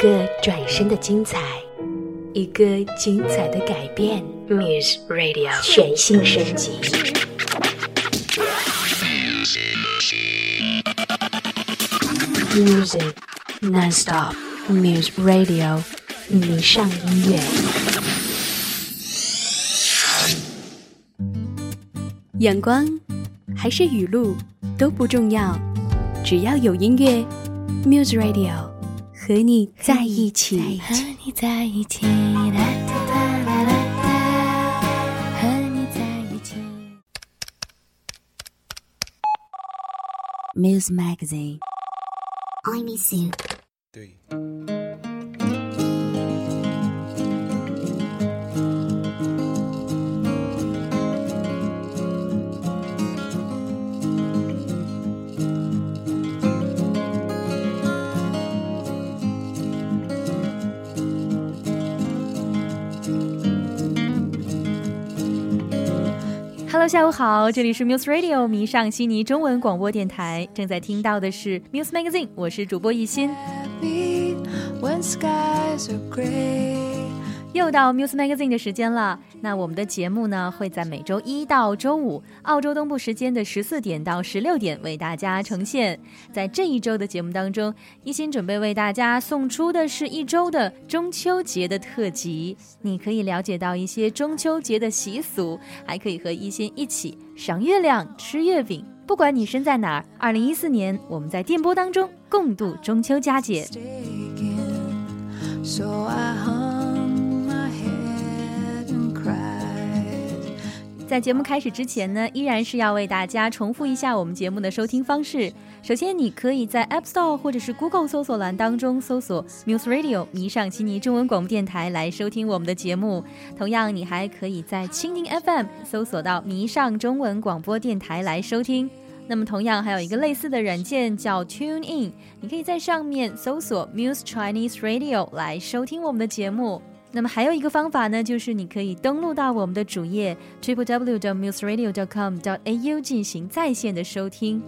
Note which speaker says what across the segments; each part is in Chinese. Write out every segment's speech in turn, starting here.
Speaker 1: 个转身的精彩，一个精彩的改变。Muse Radio 全新升级。Music nonstop. Muse Radio 迷上音乐。阳光还是雨露都不重要，只要有音乐，Muse Radio。和你在一起，和你在一起，和你在一起。Muse Magazine，I miss you。对。
Speaker 2: Hello，下午好，这里是 Muse Radio 迷上悉尼中文广播电台，正在听到的是 Muse Magazine，我是主播一心。又到 Muse Magazine 的时间了。那我们的节目呢，会在每周一到周五，澳洲东部时间的十四点到十六点为大家呈现。在这一周的节目当中，一心准备为大家送出的是一周的中秋节的特辑。你可以了解到一些中秋节的习俗，还可以和一心一起赏月亮、吃月饼。不管你身在哪儿，二零一四年我们在电波当中共度中秋佳节。在节目开始之前呢，依然是要为大家重复一下我们节目的收听方式。首先，你可以在 App Store 或者是 Google 搜索栏当中搜索 Muse Radio 迷上悉尼中文广播电台来收听我们的节目。同样，你还可以在蜻蜓 FM 搜索到迷上中文广播电台来收听。那么，同样还有一个类似的软件叫 Tune In，你可以在上面搜索 Muse Chinese Radio 来收听我们的节目。那么还有一个方法呢，就是你可以登录到我们的主页 triple w 的 muse radio. dot com. dot au 进行在线的收听。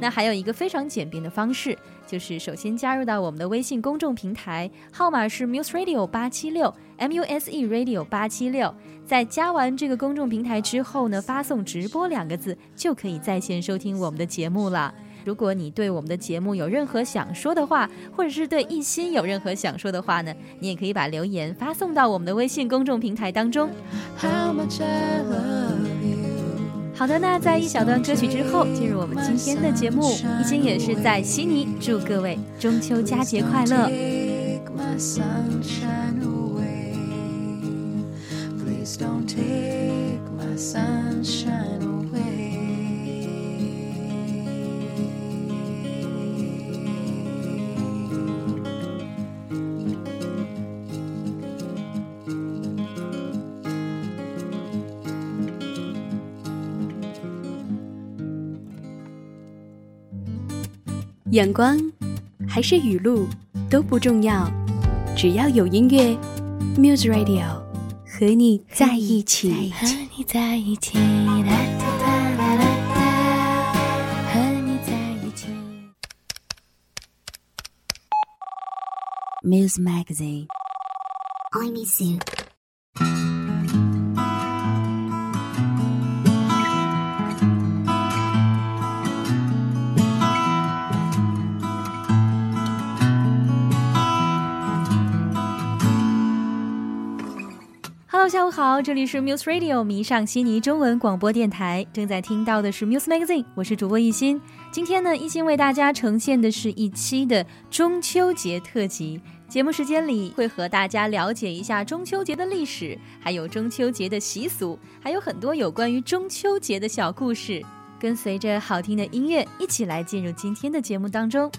Speaker 2: 那还有一个非常简便的方式，就是首先加入到我们的微信公众平台，号码是 muse radio 八七六 m u s e radio 八七六。在加完这个公众平台之后呢，发送“直播”两个字，就可以在线收听我们的节目了。如果你对我们的节目有任何想说的话，或者是对一心有任何想说的话呢，你也可以把留言发送到我们的微信公众平台当中。好的，那在一小段歌曲之后，进入我们今天的节目。一心也是在悉尼，祝各位中秋佳节快乐。
Speaker 1: 阳光还是雨露都不重要，只要有音乐，Muse Radio 和你在一起。和你在一起。Muse Magazine，I miss you。
Speaker 2: 下午好，这里是 Muse Radio 迷上悉尼中文广播电台，正在听到的是 Muse Magazine，我是主播一心。今天呢，一心为大家呈现的是一期的中秋节特辑。节目时间里会和大家了解一下中秋节的历史，还有中秋节的习俗，还有很多有关于中秋节的小故事。跟随着好听的音乐，一起来进入今天的节目当中。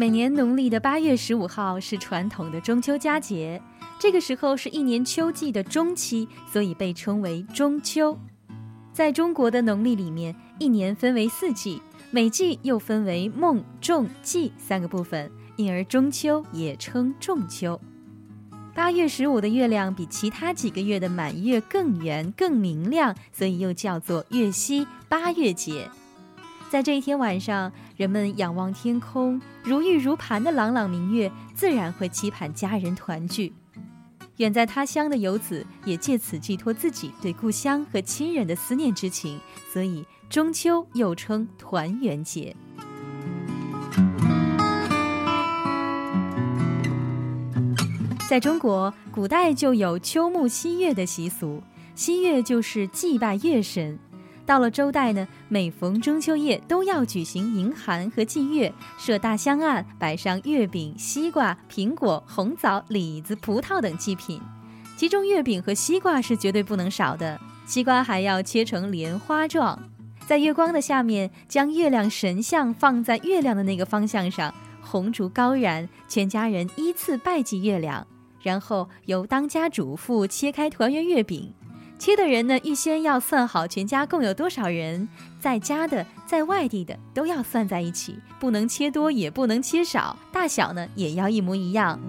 Speaker 2: 每年农历的八月十五号是传统的中秋佳节，这个时候是一年秋季的中期，所以被称为中秋。在中国的农历里面，一年分为四季，每季又分为孟、仲、季三个部分，因而中秋也称仲秋。八月十五的月亮比其他几个月的满月更圆、更明亮，所以又叫做月夕八月节。在这一天晚上，人们仰望天空，如玉如盘的朗朗明月，自然会期盼家人团聚。远在他乡的游子也借此寄托自己对故乡和亲人的思念之情，所以中秋又称团圆节。在中国，古代就有秋沐夕月的习俗，夕月就是祭拜月神。到了周代呢，每逢中秋夜都要举行迎寒和祭月，设大香案，摆上月饼、西瓜、苹果、红枣、李子、葡萄等祭品。其中月饼和西瓜是绝对不能少的，西瓜还要切成莲花状。在月光的下面，将月亮神像放在月亮的那个方向上，红烛高燃，全家人依次拜祭月亮，然后由当家主妇切开团圆月饼。切的人呢，预先要算好全家共有多少人，在家的、在外地的都要算在一起，不能切多，也不能切少，大小呢也要一模一样。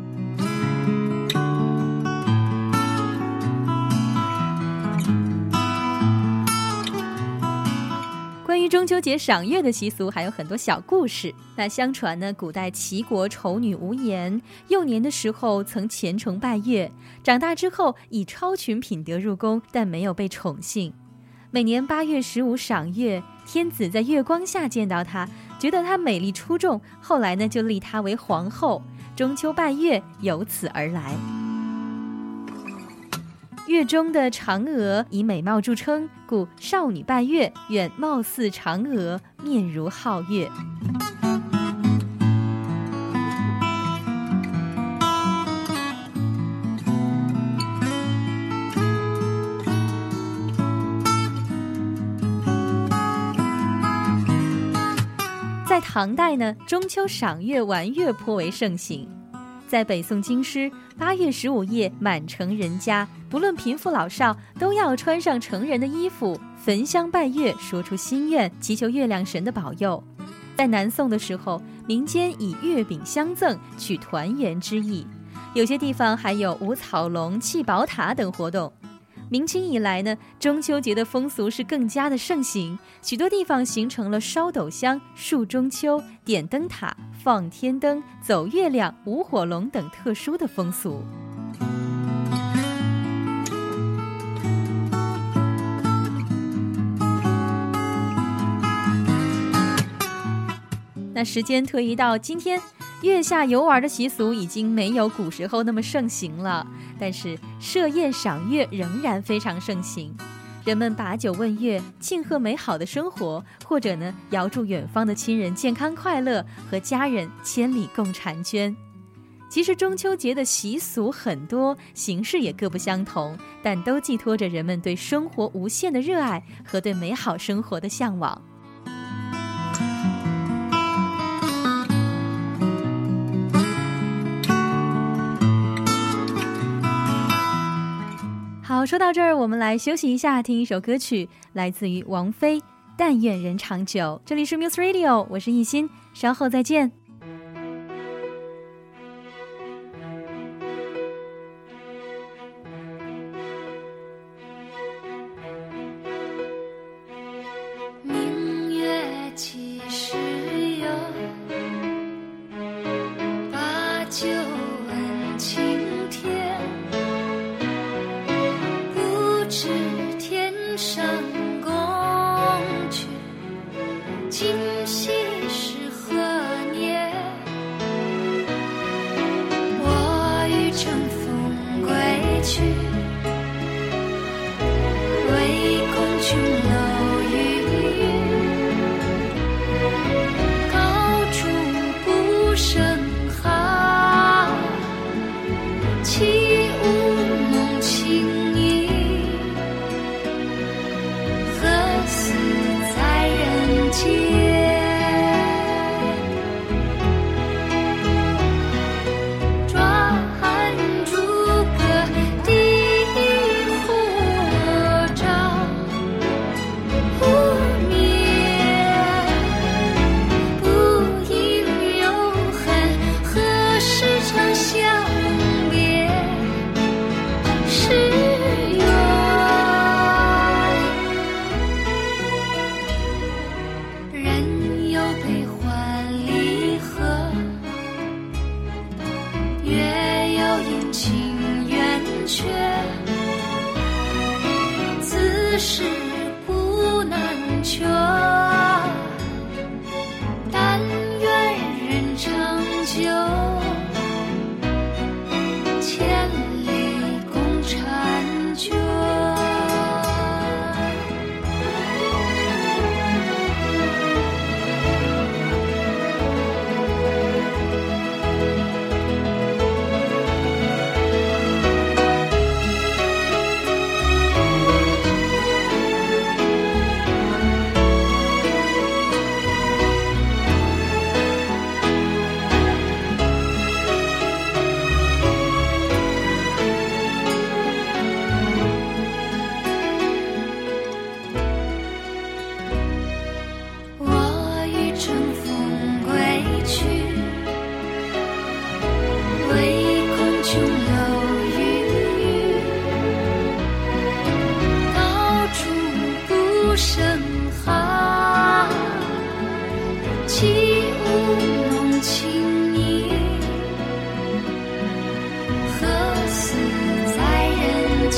Speaker 2: 关于中秋节赏月的习俗还有很多小故事。那相传呢，古代齐国丑女无颜，幼年的时候曾虔诚拜月，长大之后以超群品德入宫，但没有被宠幸。每年八月十五赏月，天子在月光下见到她，觉得她美丽出众，后来呢就立她为皇后。中秋拜月由此而来。月中的嫦娥以美貌著称，故少女拜月愿貌似嫦娥，面如皓月。在唐代呢，中秋赏月玩月颇为盛行。在北宋京师，八月十五夜，满城人家，不论贫富老少，都要穿上成人的衣服，焚香拜月，说出心愿，祈求月亮神的保佑。在南宋的时候，民间以月饼相赠，取团圆之意。有些地方还有舞草龙、砌宝塔等活动。明清以来呢，中秋节的风俗是更加的盛行，许多地方形成了烧斗香、树中秋、点灯塔、放天灯、走月亮、舞火龙等特殊的风俗。那时间推移到今天。月下游玩的习俗已经没有古时候那么盛行了，但是设宴赏月仍然非常盛行。人们把酒问月，庆贺美好的生活，或者呢，遥祝远方的亲人健康快乐，和家人千里共婵娟。其实中秋节的习俗很多，形式也各不相同，但都寄托着人们对生活无限的热爱和对美好生活的向往。好，说到这儿，我们来休息一下，听一首歌曲，来自于王菲，《但愿人长久》。这里是 Muse Radio，我是艺欣，稍后再见。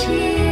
Speaker 2: tears.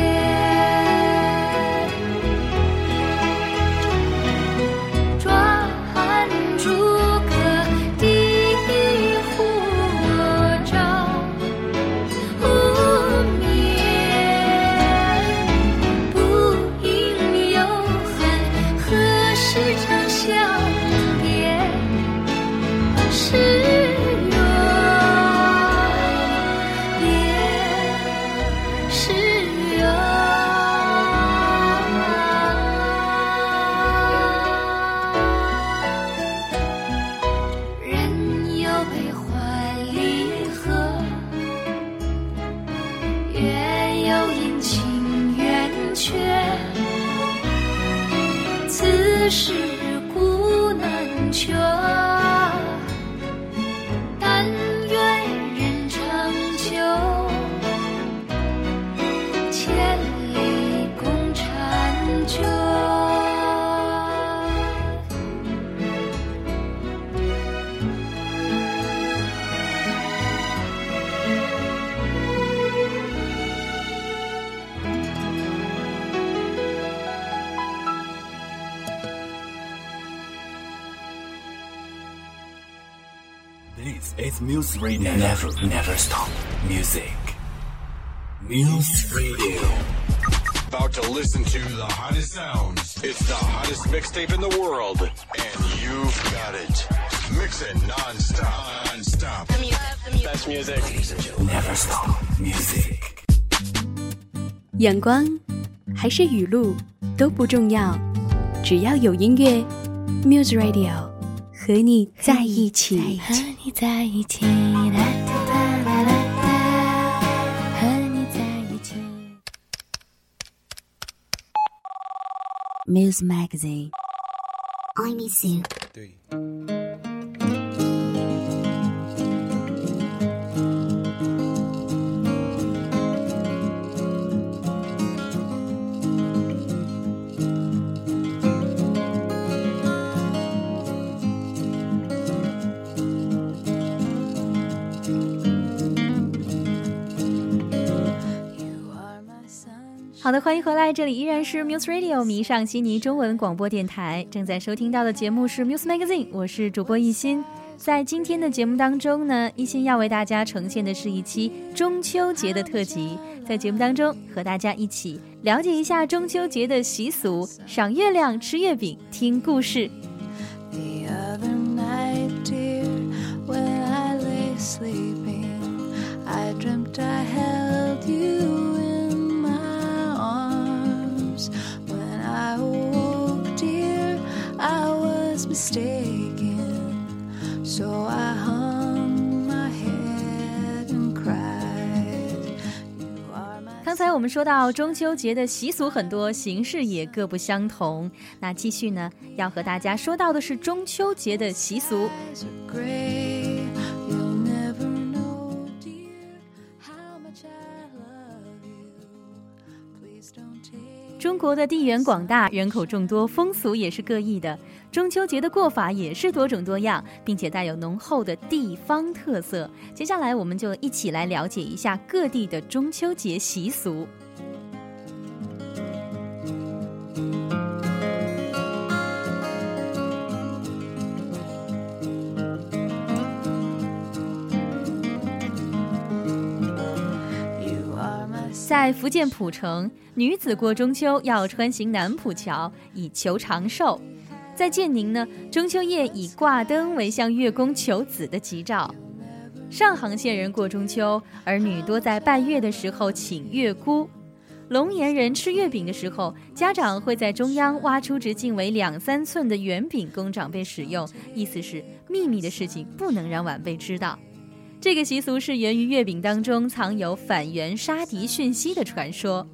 Speaker 3: Muse Radio. Never, never stop. Music. Muse Radio.
Speaker 4: About to listen to the hottest sounds. It's the hottest mixtape in the world. And you've got it. Mix it non-stop. Non-stop.
Speaker 3: Best music. Never stop. Music.
Speaker 1: 阳光还是雨露都不重要，只要有音乐，Muse Radio。 和你在一起，和你在一起，啦哒哒啦哒，和你在一起。Muse Magazine。I miss you。对。
Speaker 2: 好的，欢迎回来，这里依然是 Muse Radio 迷上悉尼中文广播电台，正在收听到的节目是 Muse Magazine，我是主播一心。在今天的节目当中呢，一心要为大家呈现的是一期中秋节的特辑，在节目当中和大家一起了解一下中秋节的习俗，赏月亮、吃月饼、听故事。刚才我们说到中秋节的习俗很多，形式也各不相同。那继续呢，要和大家说到的是中秋节的习俗。中国的地缘广大，人口众多，风俗也是各异的。中秋节的过法也是多种多样，并且带有浓厚的地方特色。接下来，我们就一起来了解一下各地的中秋节习俗。在福建浦城，女子过中秋要穿行南浦桥，以求长寿。在建宁呢，中秋夜以挂灯为向月宫求子的吉兆。上杭县人过中秋，儿女多在拜月的时候请月姑。龙岩人吃月饼的时候，家长会在中央挖出直径为两三寸的圆饼供长辈使用，意思是秘密的事情不能让晚辈知道。这个习俗是源于月饼当中藏有反元杀敌讯息的传说。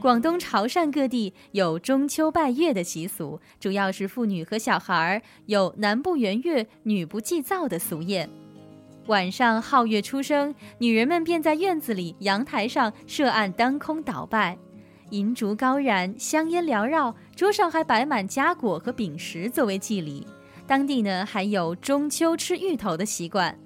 Speaker 2: 广东潮汕各地有中秋拜月的习俗，主要是妇女和小孩儿有“男不圆月，女不祭灶”的俗谚。晚上皓月初升，女人们便在院子里、阳台上设案当空祷拜，银烛高燃，香烟缭绕，桌上还摆满佳果和饼食作为祭礼。当地呢还有中秋吃芋头的习惯。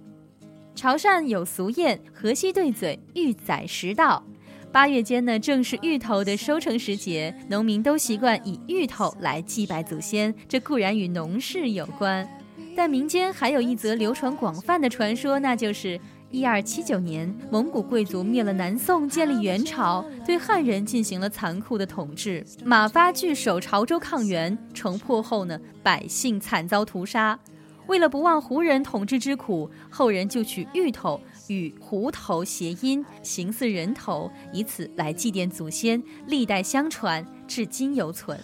Speaker 2: 潮汕有俗谚“河西对嘴，玉仔食道”。八月间呢正是芋头的收成时节，农民都习惯以芋头来祭拜祖先，这固然与农事有关。但民间还有一则流传广泛的传说，那就是一二七九年，蒙古贵族灭了南宋，建立元朝，对汉人进行了残酷的统治。马发据守潮州抗元，城破后呢，百姓惨遭屠杀。为了不忘胡人统治之苦，后人就取芋头与胡头谐音，形似人头，以此来祭奠祖先，历代相传，至今犹存。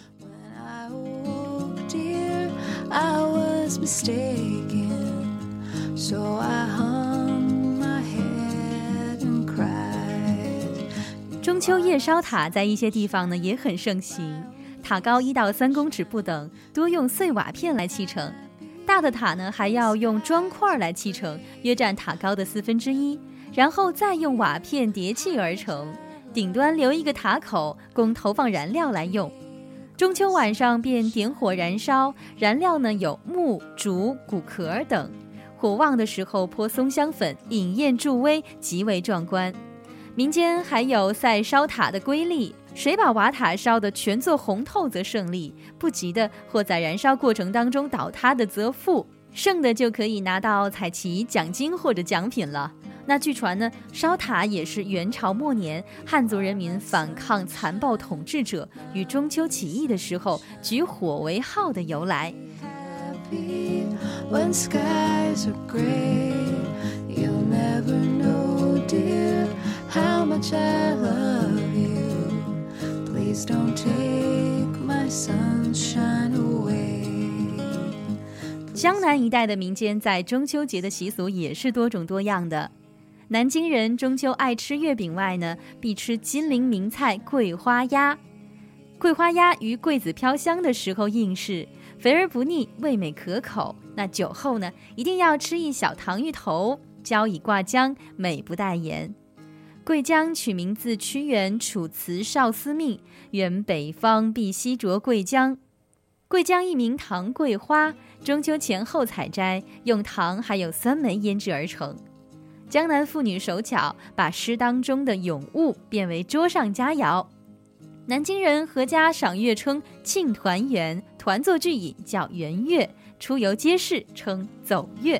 Speaker 2: 中秋夜烧塔在一些地方呢也很盛行，塔高一到三公尺不等，多用碎瓦片来砌成。大的塔呢还要用砖块来砌成，约占塔高的四分之一，然后再用瓦片叠砌而成。顶端留一个塔口，供投放燃料来用。中秋晚上便点火燃烧，燃料呢有木、竹、骨壳等。火旺的时候泼松香粉，引焰助威，极为壮观。民间还有赛烧塔的规例：谁把瓦塔烧得全做红透则胜利，不及的或在燃烧过程当中倒塌的则负，胜的就可以拿到彩旗、奖金或者奖品了。那据传呢，烧塔也是元朝末年汉族人民反抗残暴统治者与中秋起义的时候举火为号的由来。江南一带的民间在中秋节的习俗也是多种多样的。南京人中秋爱吃月饼外呢，必吃金陵名菜桂花鸭。桂花鸭于桂子飘香的时候应试，肥而不腻，味美可口。那酒后呢，一定要吃一小糖芋头，浇以挂浆，美不待言。桂浆取名自屈原《楚辞少司命》，原北方必西着桂江。桂江一名糖桂花，中秋前后采摘，用糖还有酸梅腌制而成。江南妇女手巧，把诗当中的咏物变为桌上佳肴。南京人阖家赏月称庆团圆，团作聚饮叫圆月，出游街市称走月。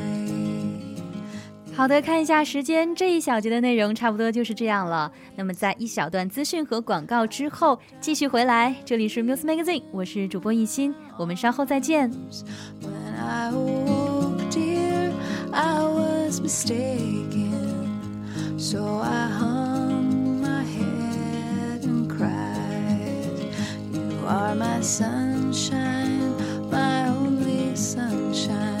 Speaker 2: 好的，看一下时间，这一小节的内容差不多就是这样了。那么在一小段资讯和广告之后，继续回来。这里是 Muse Magazine，我是主播一心，我们稍后再见。When I woke, dear, I was mistaken, so I hung my head and cried. You are my sunshine, my only sunshine.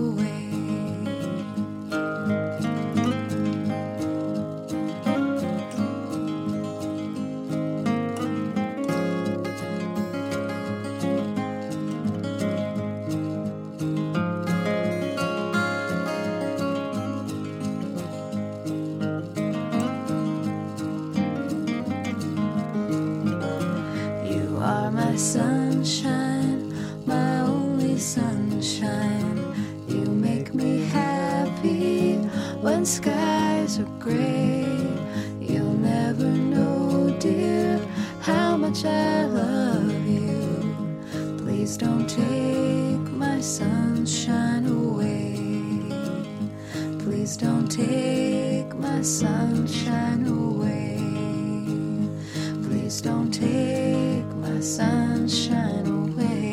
Speaker 5: I love you. Please don't take my sunshine away. Please don't take my
Speaker 2: sunshine away. Please don't take my sunshine away.